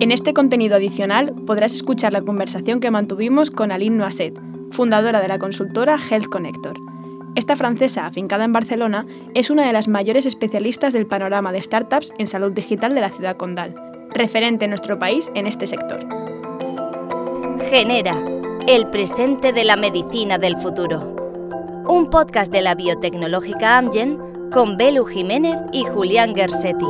En este contenido adicional podrás escuchar la conversación que mantuvimos con Aline Noisset, fundadora de la consultora Health Connector. Esta francesa, afincada en Barcelona, es una de las mayores especialistas del panorama de startups en salud digital de la ciudad condal, referente en nuestro país en este sector. Genera, el presente de la medicina del futuro. Un podcast de la biotecnológica Amgen con Belu Jiménez y Julián Gersetti.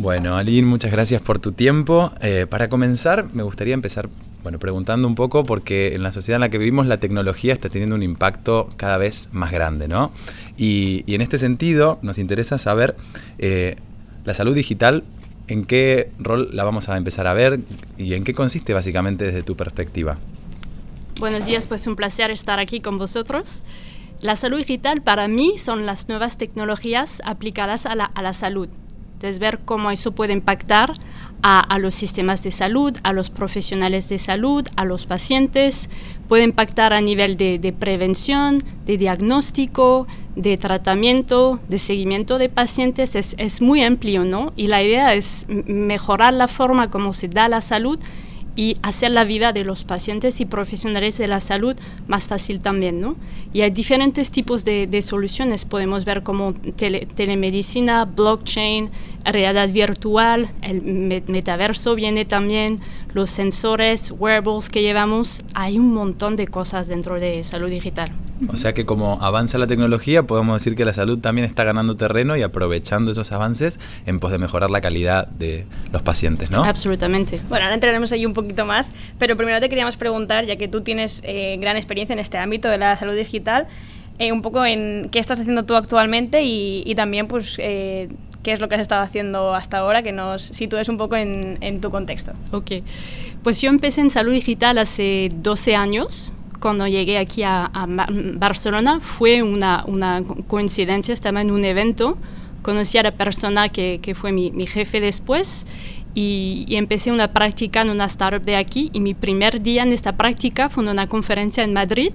Bueno, Aline, muchas gracias por tu tiempo. Eh, para comenzar, me gustaría empezar bueno, preguntando un poco, porque en la sociedad en la que vivimos la tecnología está teniendo un impacto cada vez más grande, ¿no? Y, en este sentido nos interesa saber eh, la salud digital, en qué rol la vamos a empezar a ver y en qué consiste básicamente desde tu perspectiva. Buenos días, pues un placer estar aquí con vosotros. La salud digital para mí son las nuevas tecnologías aplicadas a la, a la salud es ver cómo eso puede impactar a, los sistemas de salud, a los profesionales de salud, a los pacientes, puede impactar a nivel de, prevención, de diagnóstico, de tratamiento, de seguimiento de pacientes, es, es muy amplio, ¿no? Y la idea es mejorar la forma como se da la salud y hacer la vida de los pacientes y profesionales de la salud más fácil también, ¿no? Y hay diferentes tipos de, soluciones, podemos ver como telemedicina, blockchain, realidad virtual, el metaverso viene también, los sensores, wearables que llevamos, hay un montón de cosas dentro de salud digital. O sea que como avanza la tecnología, podemos decir que la salud también está ganando terreno y aprovechando esos avances en pos de mejorar la calidad de los pacientes, ¿no? Absolutamente. Bueno, ahora entraremos ahí un poquito más, pero primero te queríamos preguntar, ya que tú tienes eh, gran experiencia en este ámbito de la salud digital, eh, un poco en qué estás haciendo tú actualmente y, también, pues, eh, qué es lo que has estado haciendo hasta ahora, que nos sitúes un poco en, en tu contexto. Ok, pues yo empecé en salud digital hace 12 años cuando llegué aquí a, Barcelona fue una, una, coincidencia, estaba en un evento, conocí a la persona que, que fue mi, mi, jefe después y, empecé una práctica en una startup de aquí y mi primer día en esta práctica fue en una conferencia en Madrid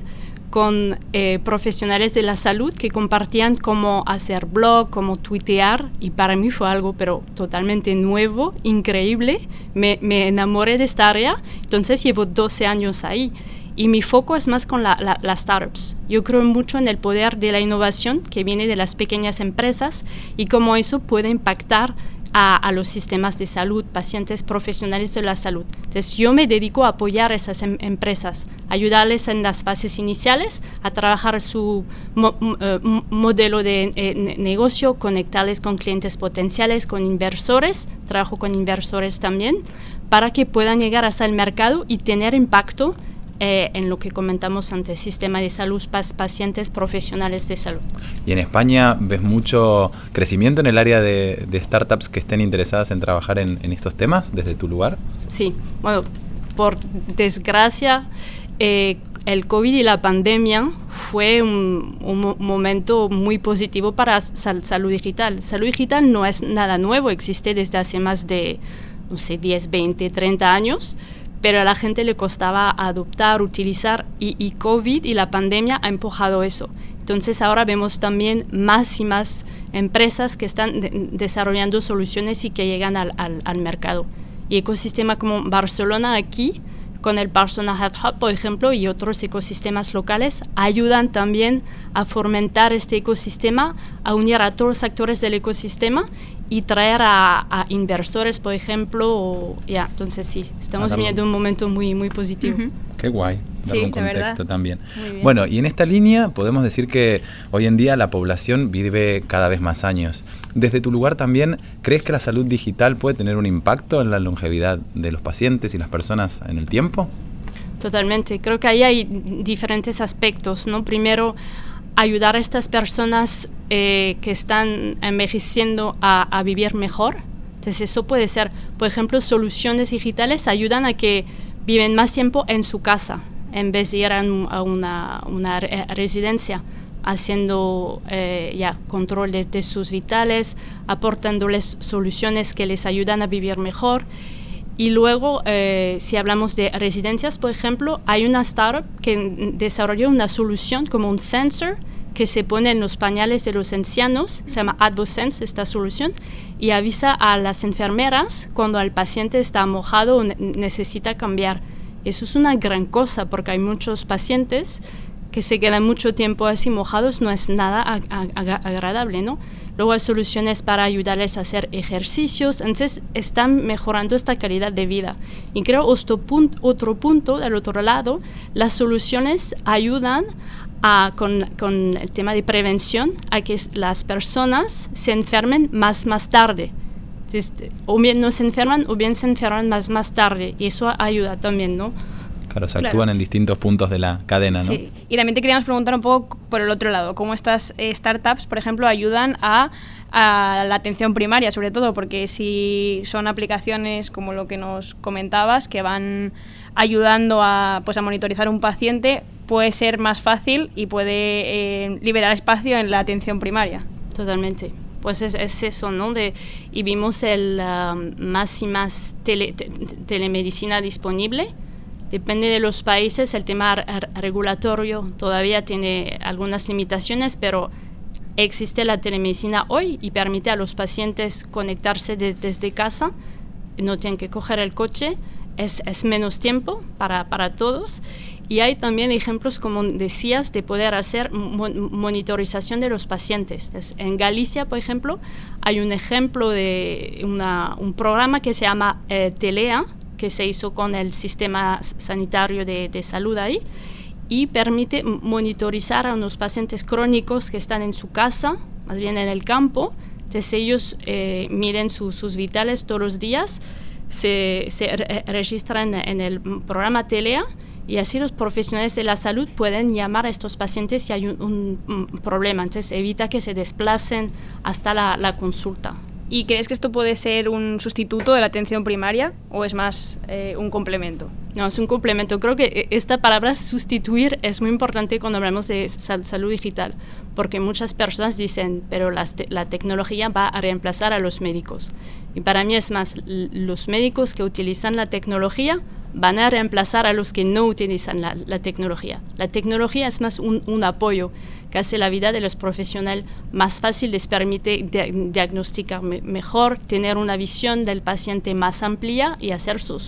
con eh, profesionales de la salud que compartían cómo hacer blog, cómo tuitear y para mí fue algo pero totalmente nuevo, increíble, me, me enamoré de esta área, entonces llevo 12 años ahí y mi foco es más con las startups. Yo creo mucho en el poder de la innovación que viene de las pequeñas empresas y cómo eso puede impactar a, los sistemas de salud, pacientes profesionales de la salud. Entonces yo me dedico a apoyar a esas em, empresas, ayudarles en las fases iniciales a trabajar su eh, modelo de eh, negocio, conectarles con clientes potenciales, con inversores, trabajo con inversores también, para que puedan llegar hasta el mercado y tener impacto eh, en lo que comentamos antes, sistema de salud, pacientes profesionales de salud. ¿Y en España ves mucho crecimiento en el área de, startups que estén interesadas en trabajar en, estos temas desde tu lugar? Sí, bueno, por desgracia, eh, el COVID y la pandemia fue un, momento muy positivo para salud digital. Salud digital no es nada nuevo, existe desde hace más de, no sé, 10, 20, 30 años pero a la gente le costaba adoptar, utilizar y, COVID y la pandemia ha empujado eso. Entonces ahora vemos también más y más empresas que están desarrollando soluciones y que llegan al, al, mercado. Y ecosistema como Barcelona aquí, con el Barcelona Health Hub, por ejemplo, y otros ecosistemas locales, ayudan también a fomentar este ecosistema, a unir a todos los actores del ecosistema y traer a, inversores, por ejemplo. ya, entonces sí, estamos viviendo un momento muy, muy positivo. Qué guay, darle un contexto también. Bueno, y en esta línea podemos decir que hoy en día la población vive cada vez más años. Desde tu lugar también, ¿crees que la salud digital puede tener un impacto en la longevidad de los pacientes y las personas en el tiempo? Totalmente, creo que ahí hay diferentes aspectos, ¿no? Primero, ayudar a estas personas eh, que están envejeciendo a, vivir mejor. Entonces eso puede ser, por ejemplo, soluciones digitales ayudan a que viven más tiempo en su casa en vez de ir a, una, residencia haciendo eh, ya controles de sus vitales, aportándoles soluciones que les ayudan a vivir mejor. Y luego, eh, si hablamos de residencias, por ejemplo, hay una startup que desarrolló una solución como un sensor que se pone en los pañales de los ancianos, se llama AdvoSense esta solución, y avisa a las enfermeras cuando el paciente está mojado o necesita cambiar. Eso es una gran cosa porque hay muchos pacientes que se quedan mucho tiempo así mojados, no es nada agradable, ¿no? Luego hay soluciones para ayudarles a hacer ejercicios, entonces están mejorando esta calidad de vida. Y creo otro punto, otro punto del otro lado, las soluciones ayudan con, con, el tema de prevención a que las personas se enfermen más, más tarde. o bien no se enferman o bien se enferman más, más tarde y eso ayuda también, ¿no? Claro, se actúan en distintos puntos de la cadena, ¿no? Sí, y también te queríamos preguntar un poco por el otro lado, cómo estas eh, startups, por ejemplo, ayudan a, a, la atención primaria, sobre todo, porque si son aplicaciones como lo que nos comentabas, que van ayudando a, pues, a monitorizar un paciente, puede ser más fácil y puede eh, liberar espacio en la atención primaria. Totalmente. Pues es, eso, ¿no? De, y vimos el um, más y más telemedicina disponible. Depende de los países, el tema regulatorio todavía tiene algunas limitaciones, pero existe la telemedicina hoy y permite a los pacientes conectarse desde casa, no tienen que coger el coche, es, menos tiempo para, para todos y hay también ejemplos, como decías, de poder hacer monitorización de los pacientes. en Galicia, por ejemplo, hay un ejemplo de un programa que se llama eh, Telea, que se hizo con el sistema sanitario de, salud ahí, y permite monitorizar a unos pacientes crónicos que están en su casa, más bien en el campo. Entonces ellos eh, miden sus vitales todos los días, se, registran en el programa Telea y así los profesionales de la salud pueden llamar a estos pacientes si hay un, problema. Entonces evita que se desplacen hasta la, consulta. ¿Y crees que esto puede ser un sustituto de la atención primaria o es más eh, un complemento? No, es un complemento. Creo que eh, esta palabra sustituir es muy importante cuando hablamos de salud digital, porque muchas personas dicen, pero la tecnología va a reemplazar a los médicos. Y para mí es más, los médicos que utilizan la tecnología van a reemplazar a los que no utilizan la, tecnología. La tecnología es más un, apoyo que hace la vida de los profesionales más fácil, les permite diagnosticar mejor, tener una visión del paciente más amplia y hacer su,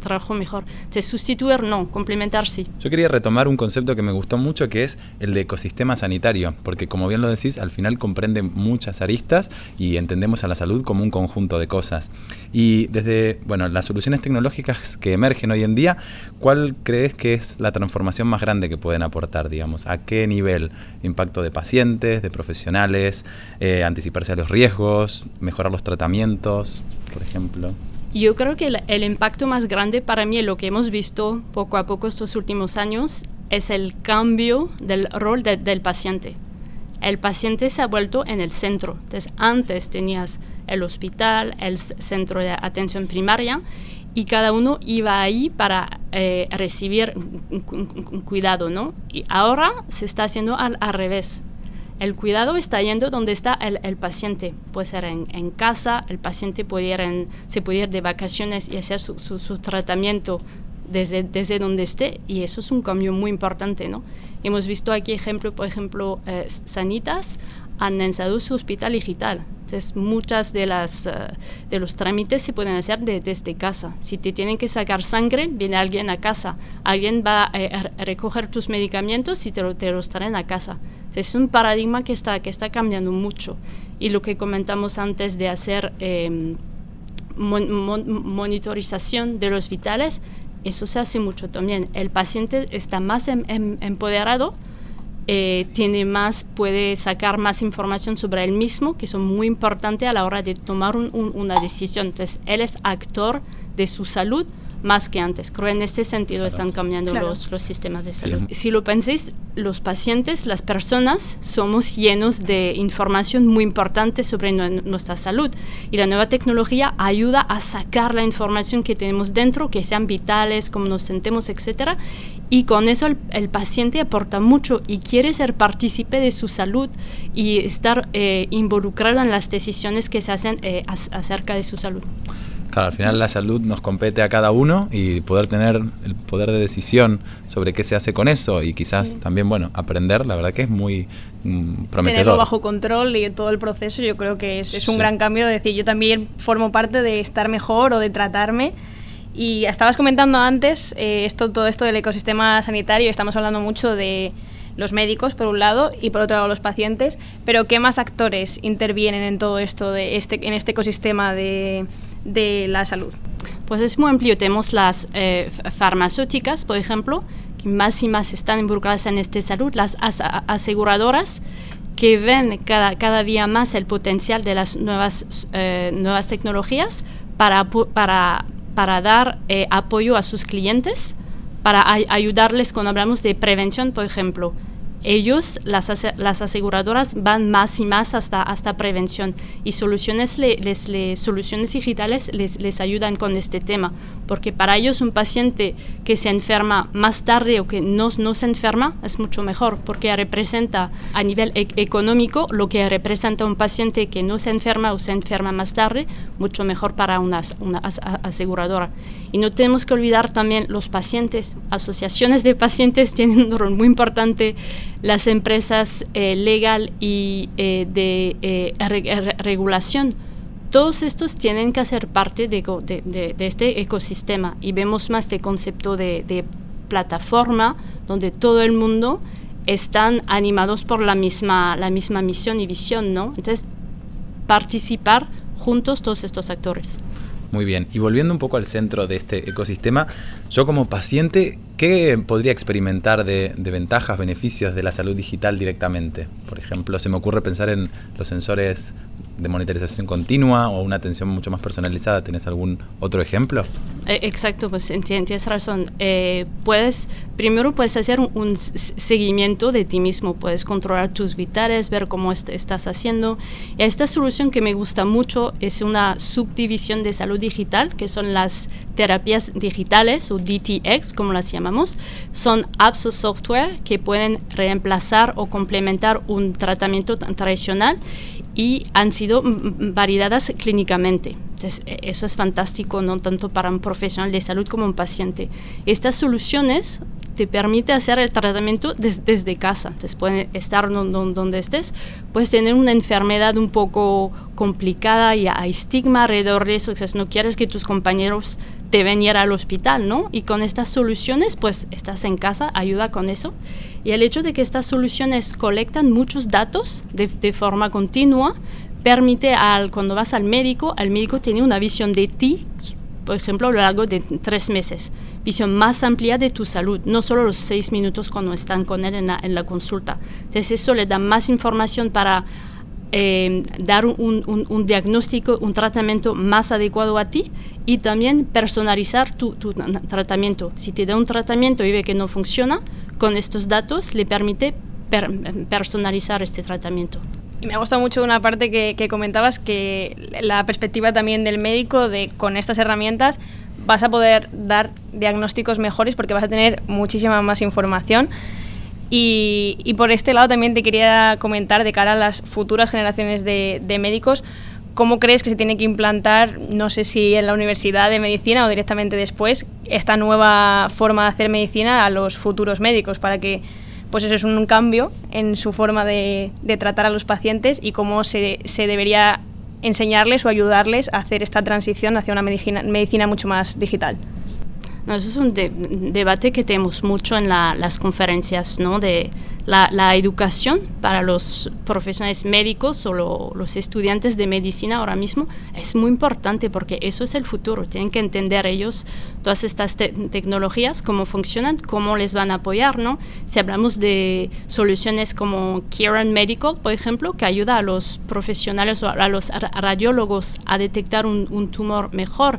trabajo mejor. Se sustituir no, complementar sí. Yo quería retomar un concepto que me gustó mucho que es el de ecosistema sanitario, porque como bien lo decís, al final comprende muchas aristas y entendemos a la salud como un conjunto de cosas. Y desde, bueno, las soluciones tecnológicas que emergen hoy en día, ¿cuál crees que es la transformación más grande que pueden aportar, digamos? ¿A qué nivel? Impacto de pacientes, de profesionales, eh, anticiparse a los riesgos, mejorar los tratamientos, por ejemplo. Yo creo que el, impacto más grande para mí, lo que hemos visto poco a poco estos últimos años, es el cambio del rol del paciente. El paciente se ha vuelto en el centro. Entonces, antes tenías el hospital, el centro de atención primaria, y cada uno iba ahí para eh, recibir un, cuidado, ¿no? Y ahora se está haciendo al, revés. El cuidado está yendo donde está el, paciente. Puede ser en, casa, el paciente puede ir se puede ir de vacaciones y hacer su, tratamiento desde, desde donde esté y eso es un cambio muy importante, ¿no? Hemos visto aquí ejemplo, por ejemplo, eh, Sanitas han lanzado su hospital digital. Entonces, muchas de las eh, de los trámites se pueden hacer desde casa. Si te tienen que sacar sangre, viene alguien a casa. Alguien va eh, a, recoger tus medicamentos y te, lo, te los traen a casa. es un paradigma que está, que está cambiando mucho. Y lo que comentamos antes de hacer em, monitorización de los vitales, eso se hace mucho también. El paciente está más em, em, empoderado eh, tiene más, puede sacar más información sobre él mismo, que son muy importantes a la hora de tomar una decisión. Entonces, él es actor de su salud, más que antes. Creo que en este sentido están cambiando los, los, sistemas de salud. Si lo pensáis, los pacientes, las personas, somos llenos de información muy importante sobre nuestra salud y la nueva tecnología ayuda a sacar la información que tenemos dentro, que sean vitales, cómo nos sentemos, etcétera, y con eso el, paciente aporta mucho y quiere ser partícipe de su salud y estar eh, involucrado en las decisiones que se hacen eh, acerca de su salud. Claro, al final la salud nos compete a cada uno y poder tener el poder de decisión sobre qué se hace con eso y quizás también, bueno, aprender, la verdad que es muy mm, prometedor. Tenerlo bajo control y todo el proceso, yo creo que es, un gran cambio. De decir, yo también formo parte de estar mejor o de tratarme. Y estabas comentando antes eh, esto, todo esto del ecosistema sanitario, estamos hablando mucho de los médicos, por un lado, y por otro lado los pacientes, pero ¿qué más actores intervienen en todo esto, de este, en este ecosistema de, de la salud? Pues es muy amplio. Tenemos las eh, farmacéuticas, por ejemplo, que más y más están involucradas en esta salud, las aseguradoras que ven cada, cada día más el potencial de las nuevas, eh, nuevas tecnologías para, para, para dar eh, apoyo a sus clientes, para ayudarles cuando hablamos de prevención, por ejemplo ellos, las, las, aseguradoras, van más y más hasta, hasta prevención y soluciones, les, soluciones digitales les, les, ayudan con este tema, porque para ellos un paciente que se enferma más tarde o que no, no se enferma es mucho mejor, porque representa a nivel e-, económico lo que representa un paciente que no se enferma o se enferma más tarde, mucho mejor para una aseguradora. Y no tenemos que olvidar también los pacientes, asociaciones de pacientes tienen un rol muy importante las empresas eh, legal y eh, de eh, regulación. Todos estos tienen que ser parte de, este ecosistema y vemos más este concepto de, plataforma donde todo el mundo están animados por la misma, la misma misión y visión, ¿no? Entonces, participar juntos todos estos actores. Muy bien, y volviendo un poco al centro de este ecosistema, yo como paciente, ¿qué podría experimentar de, ventajas, beneficios de la salud digital directamente? Por ejemplo, se me ocurre pensar en los sensores de monitorización continua o una atención mucho más personalizada. ¿Tienes algún otro ejemplo? Eh, exacto, pues tienes razón. Eh, puedes, primero puedes hacer un, seguimiento de ti mismo, puedes controlar tus vitales, ver cómo estás haciendo. Y esta solución que me gusta mucho es una subdivisión de salud digital, que son las terapias digitales o DTX, como las llamamos. Son apps o software que pueden reemplazar o complementar un tratamiento tradicional y han sido validadas clínicamente. Entonces, e, eso es fantástico, no tanto para un profesional de salud como un paciente. Estas soluciones te permiten hacer el tratamiento desde casa. Entonces, puedes estar donde estés, puedes tener una enfermedad un poco complicada y hay estigma alrededor de eso. Entonces, no quieres que tus compañeros te venir al hospital, ¿no? Y con estas soluciones, pues estás en casa, ayuda con eso. Y el hecho de que estas soluciones colectan muchos datos de, forma continua, permite al, cuando vas al médico, el médico tiene una visión de ti, por ejemplo, a lo largo de tres meses, visión más amplia de tu salud, no solo los seis minutos cuando están con él en la, en la consulta. Entonces eso le da más información para eh, dar un, diagnóstico, un tratamiento más adecuado a ti y también personalizar tu, tratamiento. Si te da un tratamiento y ve que no funciona, con estos datos le permite personalizar este tratamiento. Y me ha gustado mucho una parte que, que, comentabas, que la perspectiva también del médico de con estas herramientas vas a poder dar diagnósticos mejores porque vas a tener muchísima más información. Y, por este lado también te quería comentar de cara a las futuras generaciones de, médicos, ¿cómo crees que se tiene que implantar, no sé si en la universidad de medicina o directamente después, esta nueva forma de hacer medicina a los futuros médicos para que pues eso es un cambio en su forma de, tratar a los pacientes y cómo se, se, debería enseñarles o ayudarles a hacer esta transición hacia una medicina mucho más digital eso es un debate que tenemos mucho en las conferencias, ¿no? De la, educación para los profesionales médicos o los estudiantes de medicina ahora mismo es muy importante porque eso es el futuro. Tienen que entender ellos todas estas tecnologías, cómo funcionan, cómo les van a apoyar, ¿no? Si hablamos de soluciones como Kieran Medical, por ejemplo, que ayuda a los profesionales o a los radiólogos a detectar un tumor mejor,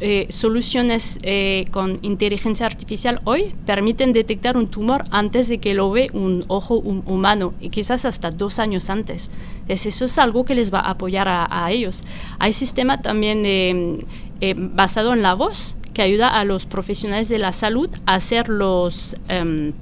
eh, soluciones eh, con inteligencia artificial hoy permiten detectar un tumor antes de que lo ve un ojo humano y quizás hasta dos años antes. Entonces eso es algo que les va a apoyar a, ellos. Hay sistema también eh, basado en la voz que ayuda a los profesionales de la salud a hacer los, em,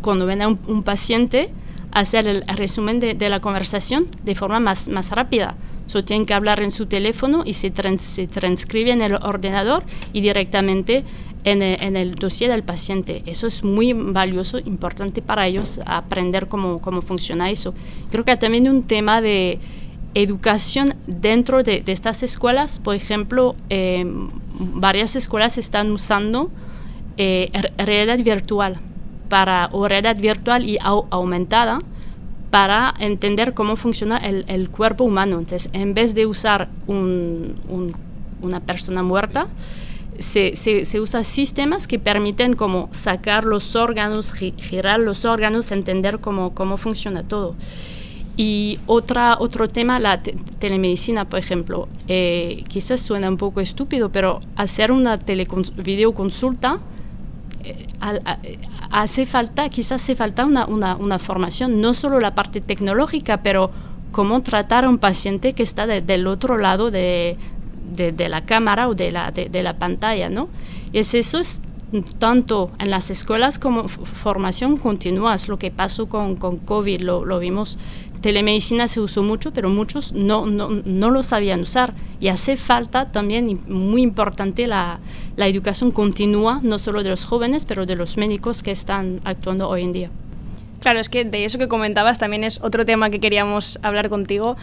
cuando ven a un, paciente, hacer el resumen de, de, la conversación de forma más, más rápida Solo tienen que hablar en su teléfono y se, se transcribe en el ordenador y directamente en el, en el, dossier del paciente. Eso es muy valioso, importante para ellos aprender cómo, cómo funciona eso. Creo que también un tema de educación dentro de, de estas escuelas, por ejemplo, eh, varias escuelas están usando eh, realidad virtual para, o realidad virtual y aumentada para entender cómo funciona el, cuerpo humano. Entonces, en vez de usar un, un, una persona muerta, se, se, se, usa sistemas que permiten como sacar los órganos, girar los órganos, entender cómo, cómo funciona todo. Y otra, otro tema, la telemedicina, por ejemplo, eh, quizás suena un poco estúpido, pero hacer una videoconsulta hace falta, quizás hace falta una, una, formación, no solo la parte tecnológica, pero cómo tratar a un paciente que está del otro lado de, de, la cámara o de la, de, la pantalla, ¿no? Es eso es tanto en las escuelas como formación continua, es lo que pasó con, con COVID, lo, lo, vimos. Telemedicina se usó mucho, pero muchos no, no, no, lo sabían usar. Y hace falta también, muy importante, la, la educación continua, no solo de los jóvenes, pero de los médicos que están actuando hoy en día. Claro, es que de eso que comentabas también es otro tema que queríamos hablar contigo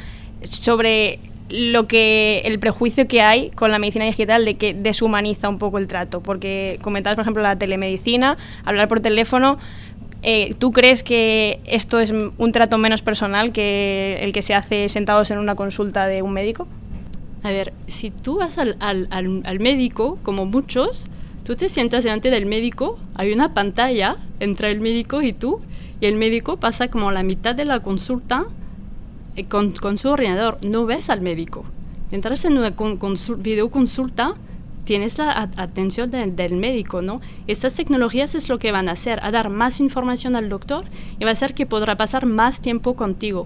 sobre lo que el prejuicio que hay con la medicina digital de que deshumaniza un poco el trato, porque comentabas, por ejemplo, la telemedicina, hablar por teléfono, eh, ¿tú crees que esto es un trato menos personal que el que se hace sentados en una consulta de un médico? A ver, si tú vas al, al, al, médico, como muchos, tú te sientas delante del médico, hay una pantalla entre el médico y tú, y el médico pasa como la mitad de la consulta eh, con, con, su ordenador, no ves al médico. Entras en una con, videoconsulta, tienes la atención del médico, ¿no? Estas tecnologías es lo que van a hacer, a dar más información al doctor y va a hacer que podrá pasar más tiempo contigo.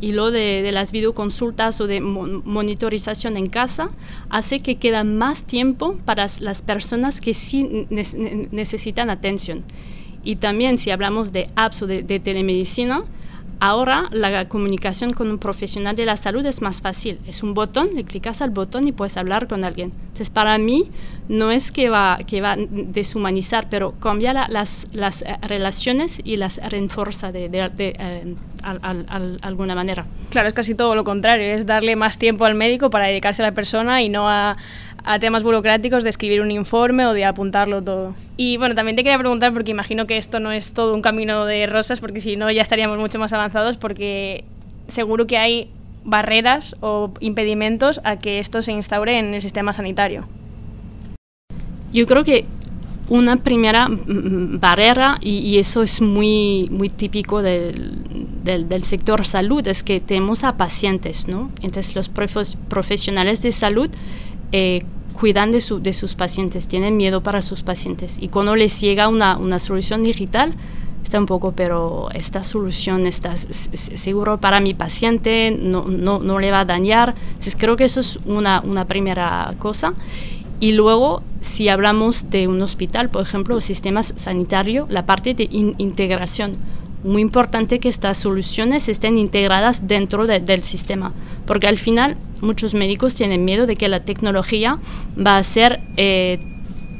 Y lo de, las videoconsultas o de monitorización en casa hace que queda más tiempo para las personas que sí necesitan atención. Y también si hablamos de apps o de telemedicina, Ahora la comunicación con un profesional de la salud es más fácil. Es un botón, le clicas al botón y puedes hablar con alguien. Entonces, para mí no es que va, que va a deshumanizar, pero cambia las, las eh, relaciones y las refuerza de, de, de eh, alguna manera. Claro, es casi todo lo contrario, es darle más tiempo al médico para dedicarse a la persona y no a, a temas burocráticos de escribir un informe o de apuntarlo todo. Y bueno, también te quería preguntar, porque imagino que esto no es todo un camino de rosas, porque si no ya estaríamos mucho más avanzados, porque seguro que hay barreras o impedimentos a que esto se instaure en el sistema sanitario. Yo creo que una primera barrera, y, eso es muy, muy típico del, del, del, sector salud, es que tenemos a pacientes, ¿no? Entonces los profesionales de salud eh, cuidan de, su, de sus pacientes, tienen miedo para sus pacientes. Y cuando les llega una, una solución digital, está un poco, pero esta solución está seguro para mi paciente, no, no, no le va a dañar. Entonces creo que eso es una, una primera cosa. Y luego, si hablamos de un hospital, por ejemplo, sistemas sanitarios, la parte de integración muy importante que estas soluciones estén integradas dentro del sistema, porque al final muchos médicos tienen miedo de que la tecnología va a ser eh,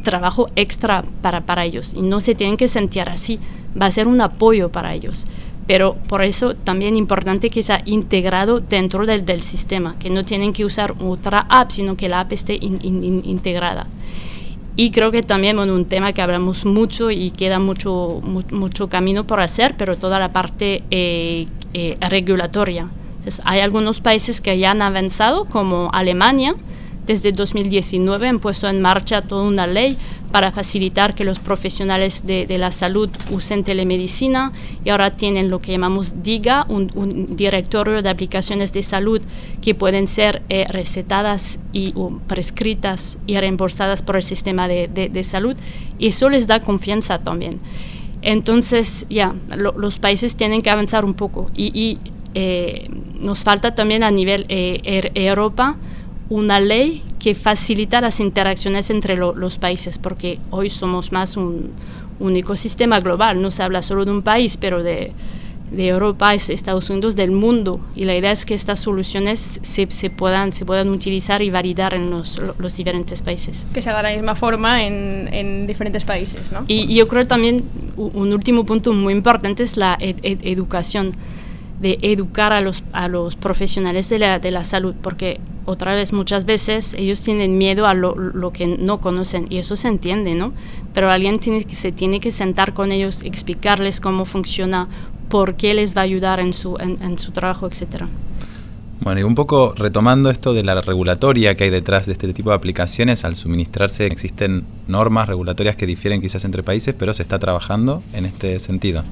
trabajo extra para, para ellos y no se tienen que sentir así, va a ser un apoyo para ellos. Pero por eso también importante que sea integrado dentro del, del sistema, que no tienen que usar otra app, sino que la app esté integrada. Y creo que también bueno, un tema que hablamos mucho y queda mucho, mucho camino por hacer, pero toda la parte eh, eh, regulatoria. Hay algunos países que ya han avanzado, como Alemania, desde 2019 han puesto en marcha toda una ley para facilitar que los profesionales de, la salud usen telemedicina. Y ahora tienen lo que llamamos DIGA, un, directorio de aplicaciones de salud que pueden ser eh, recetadas y prescritas y reembolsadas por el sistema de, salud. Y eso les da confianza también. Entonces, ya, lo, los países tienen que avanzar un poco. Y eh, nos falta también a nivel eh, er, Europa una ley que facilita las interacciones entre lo, los países, porque hoy somos más un, un, ecosistema global, no se habla solo de un país, pero de, de Europa, Estados Unidos, del mundo. Y la idea es que estas soluciones se, se puedan, se puedan utilizar y validar en los, los diferentes países. Que se haga de la misma forma en, en diferentes países, ¿no? Y, yo creo también un último punto muy importante es la educación de educar a los, a los profesionales de la, de la salud, porque otra vez muchas veces ellos tienen miedo a lo, lo, que no conocen y eso se entiende, ¿no? Pero alguien tiene que, se tiene que sentar con ellos, explicarles cómo funciona, por qué les va a ayudar en su, en, su trabajo, etcétera. Bueno, y un poco retomando esto de la regulatoria que hay detrás de este tipo de aplicaciones, al suministrarse existen normas regulatorias que difieren quizás entre países, pero se está trabajando en este sentido.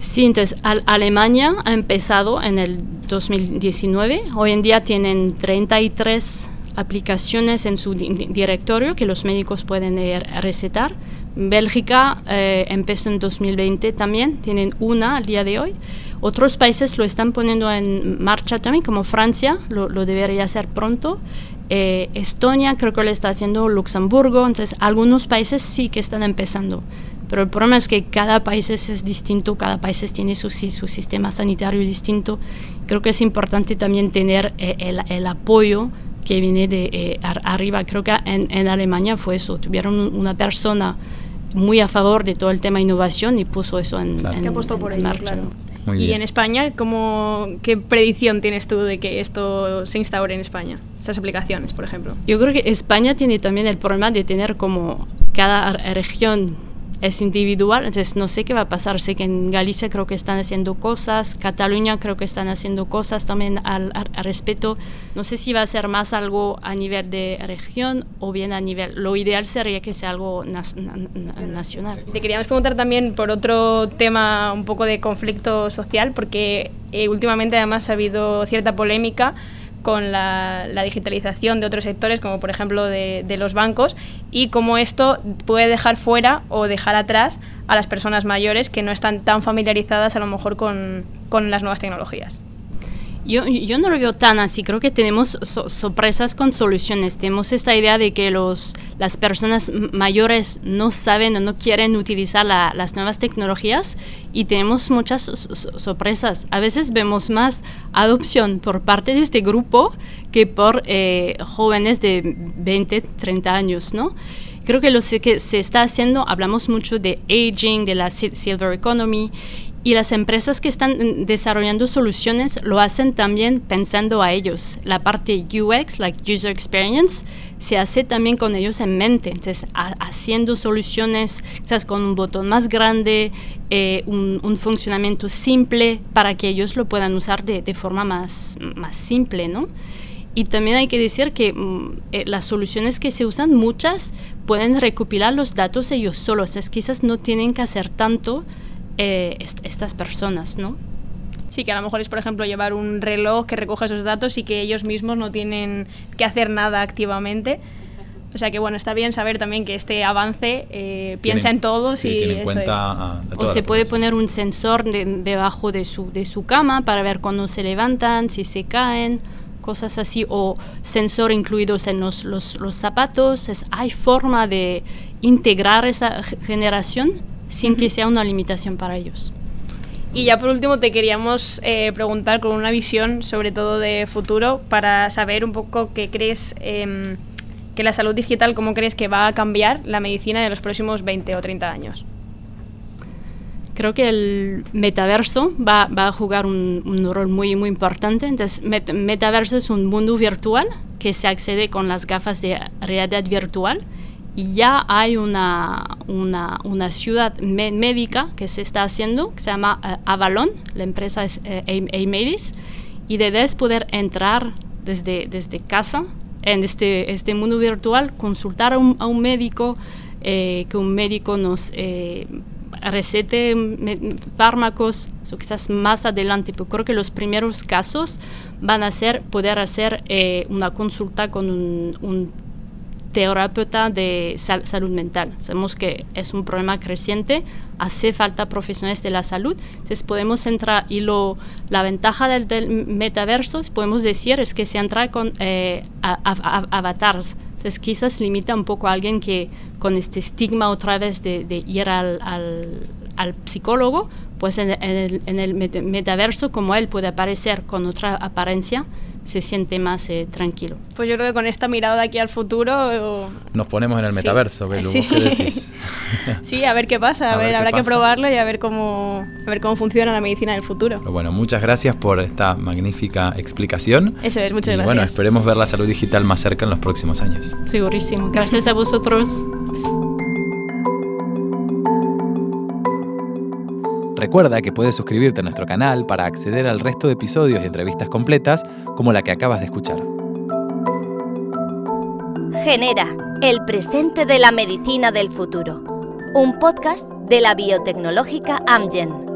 Sí, entonces Alemania ha empezado en el 2019. Hoy en día tienen 33 aplicaciones en su directorio que los médicos pueden recetar. Bélgica eh, empezó en 2020 también, tienen una al día de hoy. Otros países lo están poniendo en marcha también, como Francia, lo, debería hacer pronto. Eh, Estonia creo que lo está haciendo Luxemburgo, entonces algunos países sí que están empezando. Pero el problema es que cada país es, distinto, cada país tiene su, su, sistema sanitario distinto. Creo que es importante también tener eh, el, el, apoyo que viene de eh, arriba. Creo que en, en, Alemania fue eso. Tuvieron una persona muy a favor de todo el tema innovación y puso eso en, en, por marcha. y en España, ¿cómo, ¿qué predicción tienes tú de que esto se instaure en España? Esas aplicaciones, por ejemplo. Yo creo que España tiene también el problema de tener como cada región es individual, entonces no sé qué va a pasar. Sé que en Galicia creo que están haciendo cosas, Cataluña creo que están haciendo cosas también al, respecto. No sé si va a ser más algo a nivel de región o bien a nivel. Lo ideal sería que sea algo nacional. Te queríamos preguntar también por otro tema un poco de conflicto social, porque eh, últimamente además ha habido cierta polémica con la, digitalización de otros sectores, como por ejemplo de, los bancos, y cómo esto puede dejar fuera o dejar atrás a las personas mayores que no están tan familiarizadas a lo mejor con las nuevas tecnologías. Yo, yo, no lo veo tan así, creo que tenemos sorpresas con soluciones. Tenemos esta idea de que los, las personas mayores no saben o no quieren utilizar las nuevas tecnologías y tenemos muchas sorpresas. A veces vemos más adopción por parte de este grupo que por eh, jóvenes de 20, 30 años, ¿no? Creo que lo que se está haciendo, hablamos mucho de aging, de la silver economy y las empresas que están desarrollando soluciones lo hacen también pensando a ellos. La parte UX, like User Experience, se hace también con ellos en mente. Entonces, haciendo soluciones quizás con un botón más grande, eh, un, funcionamiento simple para que ellos lo puedan usar de, de forma más, más simple, ¿no? Y también hay que decir que mm, eh, las soluciones que se usan, muchas pueden recopilar los datos ellos solos. Es quizás no tienen que hacer tanto eh, estas personas, ¿no? Sí, que a lo mejor es, por ejemplo, llevar un reloj que recoge esos datos y que ellos mismos no tienen que hacer nada activamente. O sea que bueno, está bien saber también que este avance eh, piensa en todos y tiene en cuenta O se puede poner un sensor debajo de su, de su cama para ver cuando se levantan, si se caen, cosas así, o sensor incluidos en los, los, los zapatos. Es, hay forma de integrar esa generación sin que sea una limitación para ellos. Y ya por último te queríamos eh, preguntar con una visión sobre todo de futuro para saber un poco qué crees em, que la salud digital, cómo crees que va a cambiar la medicina en los próximos 20 o 30 años. Creo que el metaverso va, va a jugar un, un, rol muy, muy importante. Entonces, metaverso es un mundo virtual que se accede con las gafas de realidad virtual y ya hay una, una, una ciudad médica que se está haciendo, que se llama eh, Avalon, la empresa es eh, Amadis, y debes poder entrar desde, desde casa en este, este mundo virtual, consultar a un, a un médico, eh, que un médico nos recete fármacos, eso quizás más adelante, pero creo que los primeros casos van a ser poder hacer una consulta con un, un terapeuta de salud mental. Sabemos que es un problema creciente, hace falta profesionales de la salud, entonces podemos entrar y lo, la ventaja del, metaverso, podemos decir, es que se entra con eh, avatars. Entonces quizás limita un poco a alguien que con este estigma otra vez de, ir al, al, al psicólogo pues en, el, en el metaverso, como él puede aparecer con otra apariencia, se siente más eh, tranquilo. Pues yo creo que con esta mirada de aquí al futuro... Nos ponemos en el metaverso, Belu, sí. ¿qué decís? sí, a ver qué pasa, a, ver, habrá que probarlo y a ver, cómo, a ver cómo funciona la medicina del futuro. Bueno, muchas gracias por esta magnífica explicación. Eso es, muchas gracias. Bueno, esperemos ver la salud digital más cerca en los próximos años. Segurísimo, gracias a vosotros. Recuerda que puedes suscribirte a nuestro canal para acceder al resto de episodios y entrevistas completas como la que acabas de escuchar. Genera, el presente de la medicina del futuro. Un podcast de la biotecnológica Amgen.